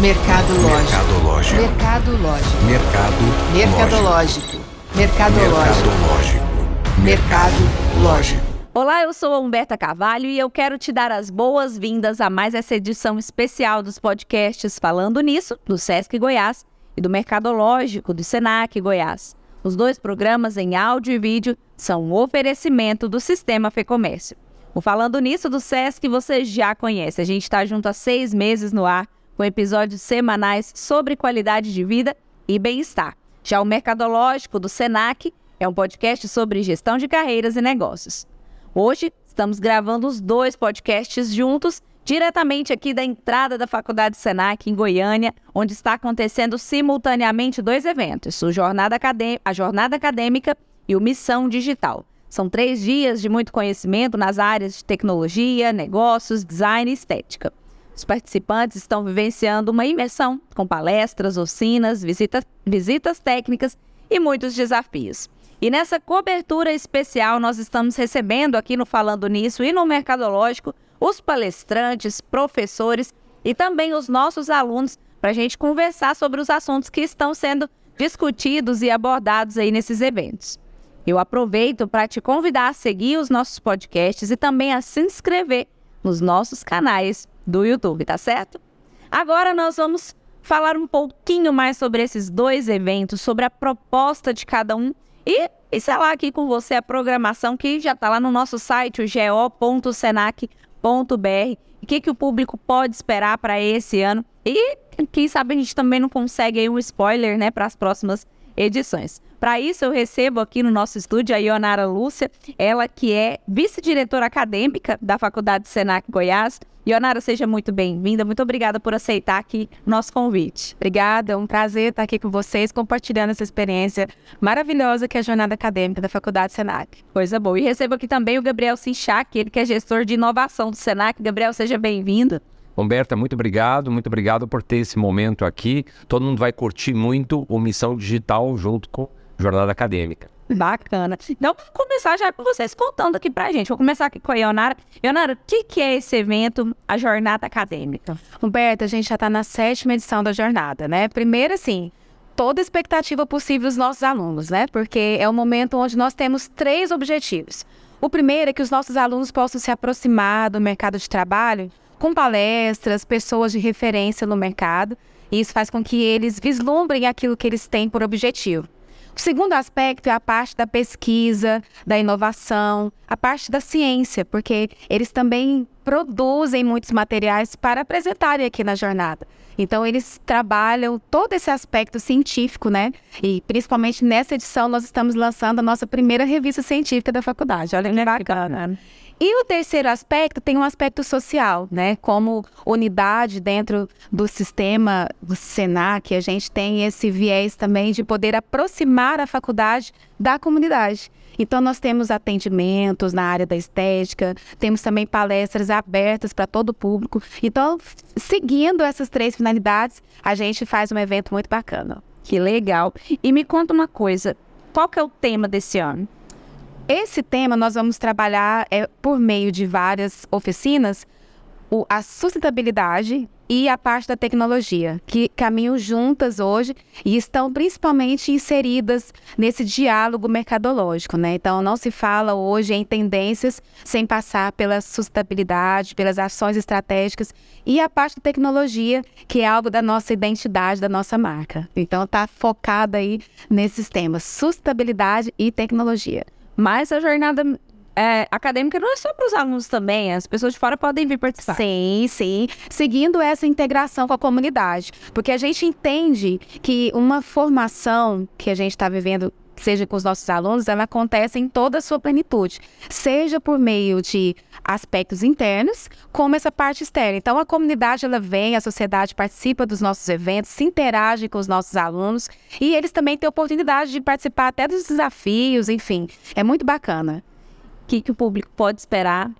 Mercado lógico. Mercadológico. Mercado lógico. Mercadológico. Mercadológico. Mercadológico. Mercado lógico. Olá, eu sou a Humberta Carvalho e eu quero te dar as boas-vindas a mais essa edição especial dos podcasts Falando Nisso, do Sesc Goiás e do Mercadológico, do Senac Goiás. Os dois programas em áudio e vídeo são um oferecimento do Sistema Fecomércio. O Falando Nisso do Sesc você já conhece. A gente está junto há seis meses no ar, com episódios semanais sobre qualidade de vida e bem-estar. Já o Mercadológico do Senac é um podcast sobre gestão de carreiras e negócios. Hoje estamos gravando os dois podcasts juntos, diretamente aqui da entrada da Faculdade Senac, em Goiânia, onde está acontecendo simultaneamente dois eventos: o Jornada a Jornada Acadêmica e o Missão Digital. São três dias de muito conhecimento nas áreas de tecnologia, negócios, design e estética. Os participantes estão vivenciando uma imersão com palestras, oficinas, visita- visitas técnicas e muitos desafios. E nessa cobertura especial, nós estamos recebendo aqui no Falando Nisso e no Mercadológico os palestrantes, professores e também os nossos alunos para a gente conversar sobre os assuntos que estão sendo discutidos e abordados aí nesses eventos. Eu aproveito para te convidar a seguir os nossos podcasts e também a se inscrever nos nossos canais do YouTube, tá certo? Agora nós vamos falar um pouquinho mais sobre esses dois eventos, sobre a proposta de cada um e instalar aqui com você a programação que já está lá no nosso site, o go.senac.br. O que, que o público pode esperar para esse ano? E quem sabe a gente também não consegue aí um spoiler né, para as próximas edições. Para isso, eu recebo aqui no nosso estúdio a Ionara Lúcia, ela que é vice-diretora acadêmica da Faculdade Senac Goiás. Ionara, seja muito bem-vinda. Muito obrigada por aceitar aqui nosso convite. Obrigada, é um prazer estar aqui com vocês, compartilhando essa experiência maravilhosa que é a jornada acadêmica da Faculdade Senac. Coisa boa. E recebo aqui também o Gabriel Sinchak, ele que é gestor de inovação do Senac. Gabriel, seja bem-vindo. Humberta, muito obrigado, muito obrigado por ter esse momento aqui. Todo mundo vai curtir muito o Missão Digital junto com Jornada Acadêmica. Bacana. Então, vou começar já com vocês contando aqui pra gente. Vou começar aqui com a Ionara. Ionara, o que, que é esse evento, a jornada acadêmica? Humberto, a gente já está na sétima edição da jornada, né? Primeiro, assim, toda a expectativa possível dos nossos alunos, né? Porque é o momento onde nós temos três objetivos. O primeiro é que os nossos alunos possam se aproximar do mercado de trabalho com palestras, pessoas de referência no mercado. E isso faz com que eles vislumbrem aquilo que eles têm por objetivo. O segundo aspecto é a parte da pesquisa, da inovação, a parte da ciência, porque eles também produzem muitos materiais para apresentarem aqui na jornada. Então, eles trabalham todo esse aspecto científico, né? E principalmente nessa edição, nós estamos lançando a nossa primeira revista científica da faculdade. Olha que bacana. E o terceiro aspecto tem um aspecto social, né? Como unidade dentro do sistema do Senac, a gente tem esse viés também de poder aproximar a faculdade da comunidade. Então, nós temos atendimentos na área da estética, temos também palestras abertas para todo o público. Então, seguindo essas três finalidades, a gente faz um evento muito bacana. Que legal. E me conta uma coisa, qual que é o tema desse ano? Esse tema nós vamos trabalhar é, por meio de várias oficinas o, a sustentabilidade e a parte da tecnologia, que caminham juntas hoje e estão principalmente inseridas nesse diálogo mercadológico, né? Então não se fala hoje em tendências sem passar pela sustentabilidade, pelas ações estratégicas e a parte da tecnologia, que é algo da nossa identidade, da nossa marca. Então está focada aí nesses temas, sustentabilidade e tecnologia. Mas a jornada é, acadêmica não é só para os alunos também, as pessoas de fora podem vir participar. Sim, sim. Seguindo essa integração com a comunidade. Porque a gente entende que uma formação que a gente está vivendo, seja com os nossos alunos, ela acontece em toda a sua plenitude. Seja por meio de aspectos internos, como essa parte externa. Então, a comunidade, ela vem, a sociedade participa dos nossos eventos, se interage com os nossos alunos e eles também têm oportunidade de participar até dos desafios, enfim. É muito bacana. O que, que o público pode esperar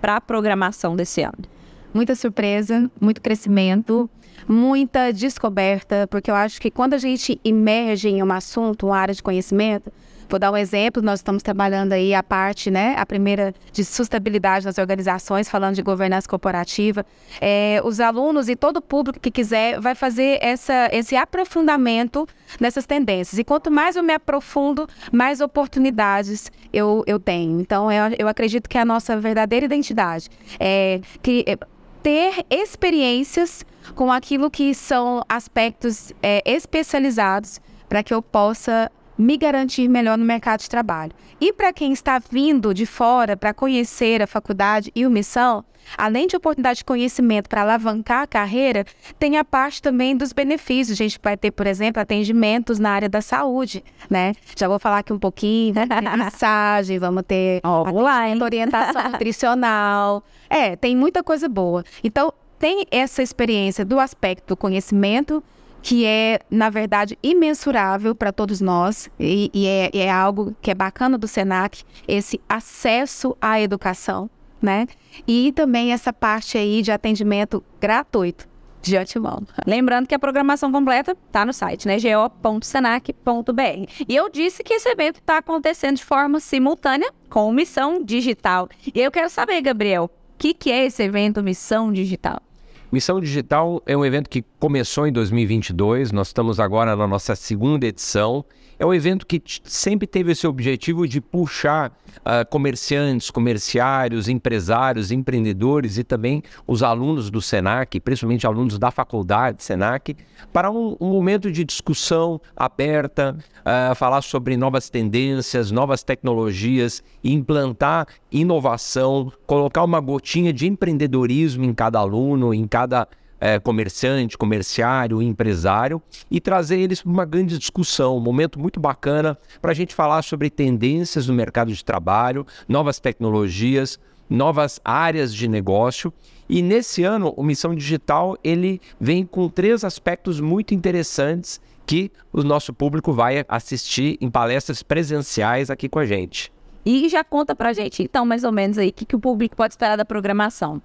para a programação desse ano? Muita surpresa, muito crescimento, muita descoberta, porque eu acho que quando a gente emerge em um assunto, uma área de conhecimento, Vou dar um exemplo, nós estamos trabalhando aí a parte, né, a primeira de sustentabilidade das organizações, falando de governança corporativa. É, os alunos e todo o público que quiser vai fazer essa, esse aprofundamento nessas tendências. E quanto mais eu me aprofundo, mais oportunidades eu, eu tenho. Então, eu, eu acredito que a nossa verdadeira identidade é que é, ter experiências com aquilo que são aspectos é, especializados para que eu possa me garantir melhor no mercado de trabalho. E para quem está vindo de fora para conhecer a faculdade e o Missão, além de oportunidade de conhecimento para alavancar a carreira, tem a parte também dos benefícios. A gente vai ter, por exemplo, atendimentos na área da saúde, né? Já vou falar aqui um pouquinho, massagem, vamos ter online. orientação nutricional. É, tem muita coisa boa. Então, tem essa experiência do aspecto do conhecimento que é, na verdade, imensurável para todos nós e, e, é, é, algo que é bacana do SENAC, esse acesso à educação, né? E também essa parte aí de atendimento gratuito de antemão. Lembrando que a programação completa está no site, né? go.senac.br. E eu disse que esse evento está acontecendo de forma simultânea com Missão Digital. E eu quero saber, Gabriel, o que, que é esse evento Missão Digital? Missão Digital é um evento que começou em 2022, nós estamos agora na nossa segunda edição. É um evento que sempre teve esse objetivo de puxar uh, comerciantes, comerciários, empresários, empreendedores e também os alunos do SENAC, principalmente alunos da faculdade SENAC, para um, um momento de discussão aberta, uh, falar sobre novas tendências, novas tecnologias, implantar inovação, colocar uma gotinha de empreendedorismo em cada aluno, em cada é, comerciante, comerciário, empresário e trazer eles para uma grande discussão, um momento muito bacana para a gente falar sobre tendências no mercado de trabalho, novas tecnologias, novas áreas de negócio. E nesse ano, o Missão Digital ele vem com três aspectos muito interessantes que o nosso público vai assistir em palestras presenciais aqui com a gente. E já conta para a gente, então, mais ou menos aí, o que, que o público pode esperar da programação.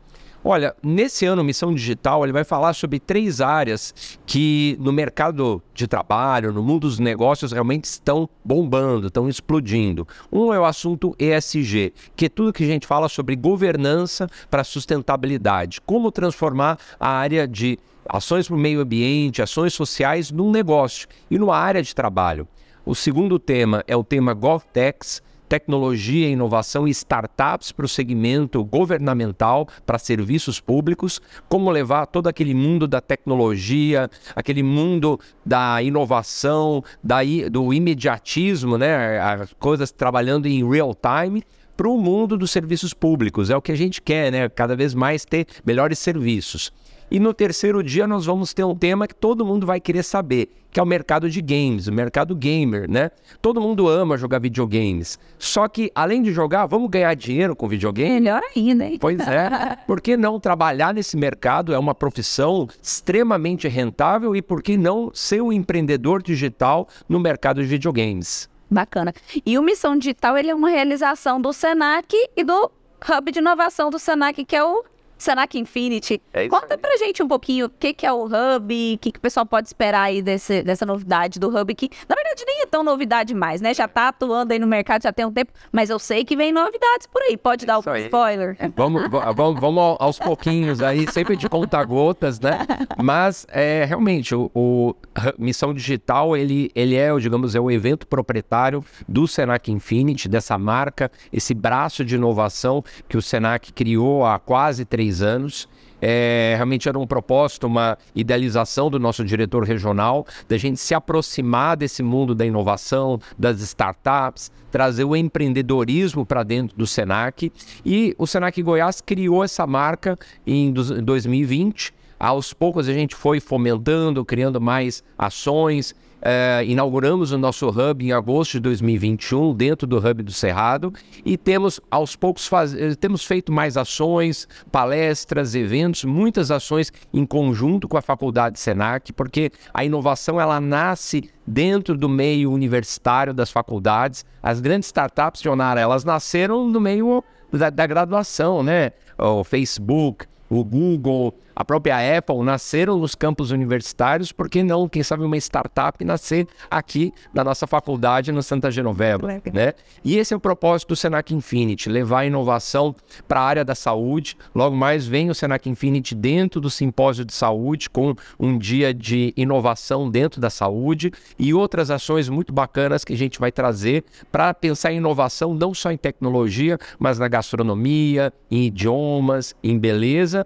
Olha, nesse ano Missão Digital, ele vai falar sobre três áreas que no mercado de trabalho, no mundo dos negócios, realmente estão bombando, estão explodindo. Um é o assunto ESG, que é tudo que a gente fala sobre governança para sustentabilidade, como transformar a área de ações para o meio ambiente, ações sociais num negócio e numa área de trabalho. O segundo tema é o tema GovTechs, tecnologia, inovação e startups para o segmento governamental, para serviços públicos, como levar todo aquele mundo da tecnologia, aquele mundo da inovação, da, do imediatismo, né, as coisas trabalhando em real time para o mundo dos serviços públicos. É o que a gente quer, né? Cada vez mais ter melhores serviços. E no terceiro dia nós vamos ter um tema que todo mundo vai querer saber, que é o mercado de games, o mercado gamer, né? Todo mundo ama jogar videogames. Só que além de jogar, vamos ganhar dinheiro com videogame? Melhor ainda, hein? Pois é. Por que não trabalhar nesse mercado? É uma profissão extremamente rentável e por que não ser um empreendedor digital no mercado de videogames? Bacana. E o Missão Digital ele é uma realização do Senac e do Hub de Inovação do Senac, que é o Senac Infinity. É Conta aí. pra gente um pouquinho o que, que é o Hub, o que, que o pessoal pode esperar aí desse, dessa novidade do Hub, que na verdade nem é tão novidade mais, né? Já tá atuando aí no mercado já tem um tempo, mas eu sei que vem novidades por aí. Pode é dar o um spoiler? Vamos, vamos, vamos aos pouquinhos aí, sempre de conta-gotas, né? Mas é, realmente, o, o, Missão Digital, ele, ele é, digamos, é o evento proprietário do Senac Infinity, dessa marca, esse braço de inovação que o Senac criou há quase três três anos. É, realmente era um propósito, uma idealização do nosso diretor regional, da gente se aproximar desse mundo da inovação, das startups, trazer o empreendedorismo para dentro do Senac. E o Senac Goiás criou essa marca em 2020. Aos poucos a gente foi fomentando, criando mais ações, Uh, inauguramos o nosso hub em agosto de 2021, dentro do hub do Cerrado, e temos aos poucos faz... Eh, temos feito mais ações, palestras, eventos, muitas ações em conjunto com a Faculdade Senac, porque a inovação ela nasce dentro do meio universitário das faculdades. As grandes startups, Jonara, elas nasceram no meio da, da graduação, né? O Facebook, o Google, a própria Apple nasceram nos campos universitários, por que não, quem sabe, uma startup nascer aqui na nossa faculdade no Santa Genoveva, né? E esse é o propósito do Senac Infinity, levar a inovação para a área da saúde. Logo mais vem o Senac Infinity dentro do simpósio de saúde, com um dia de inovação dentro da saúde e outras ações muito bacanas que a gente vai trazer para pensar em inovação não só em tecnologia, mas na gastronomia, em idiomas, em beleza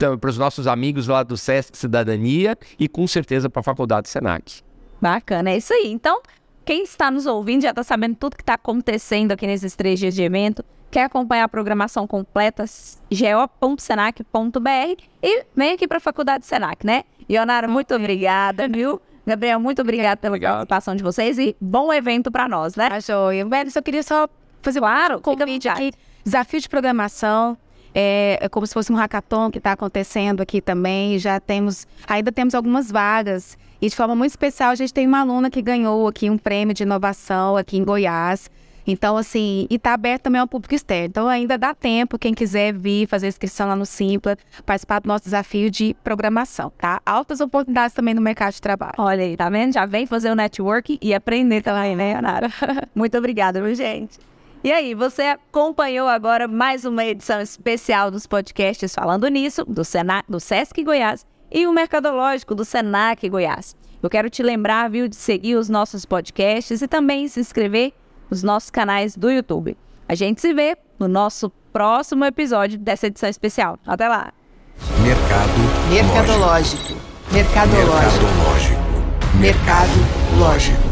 então, para os nossos amigos lá do SESC Cidadania e com certeza para a Faculdade Senac. Bacana, é isso aí. Então, quem está nos ouvindo já está sabendo tudo que está acontecendo aqui nesses três dias de evento. Quer acompanhar a programação completa? geo.senac.br e vem aqui para a Faculdade Senac, né? Ionara, muito obrigada, viu? Gabriel, muito obrigada pela Obrigado. participação de vocês e bom evento para nós, né? Tá joia. Velho, só queria só fazer Claro, um convite à vontade. aqui. Desafio de programação. É, é como se fosse um hackathon que está acontecendo aqui também. Já temos, ainda temos algumas vagas. E de forma muito especial, a gente tem uma aluna que ganhou aqui um prêmio de inovação aqui em Goiás. Então, assim, e está aberto também ao público externo. Então, ainda dá tempo, quem quiser vir fazer inscrição lá no Simpla, participar do nosso desafio de programação, tá? Altas oportunidades também no mercado de trabalho. Olha aí, tá vendo? Já vem fazer o network e aprender também, né, Ionara? Muito obrigada, gente? E aí, você acompanhou agora mais uma edição especial dos podcasts Falando Nisso, do, Sena do Sesc Goiás e o Mercadológico do Senac Goiás. Eu quero te lembrar, viu, de seguir os nossos podcasts e também se inscrever nos nossos canais do YouTube. A gente se vê no nosso próximo episódio dessa edição especial. Até lá! Mercado Mercadológico. Mercadológico. Mercadológico. Mercado lógico.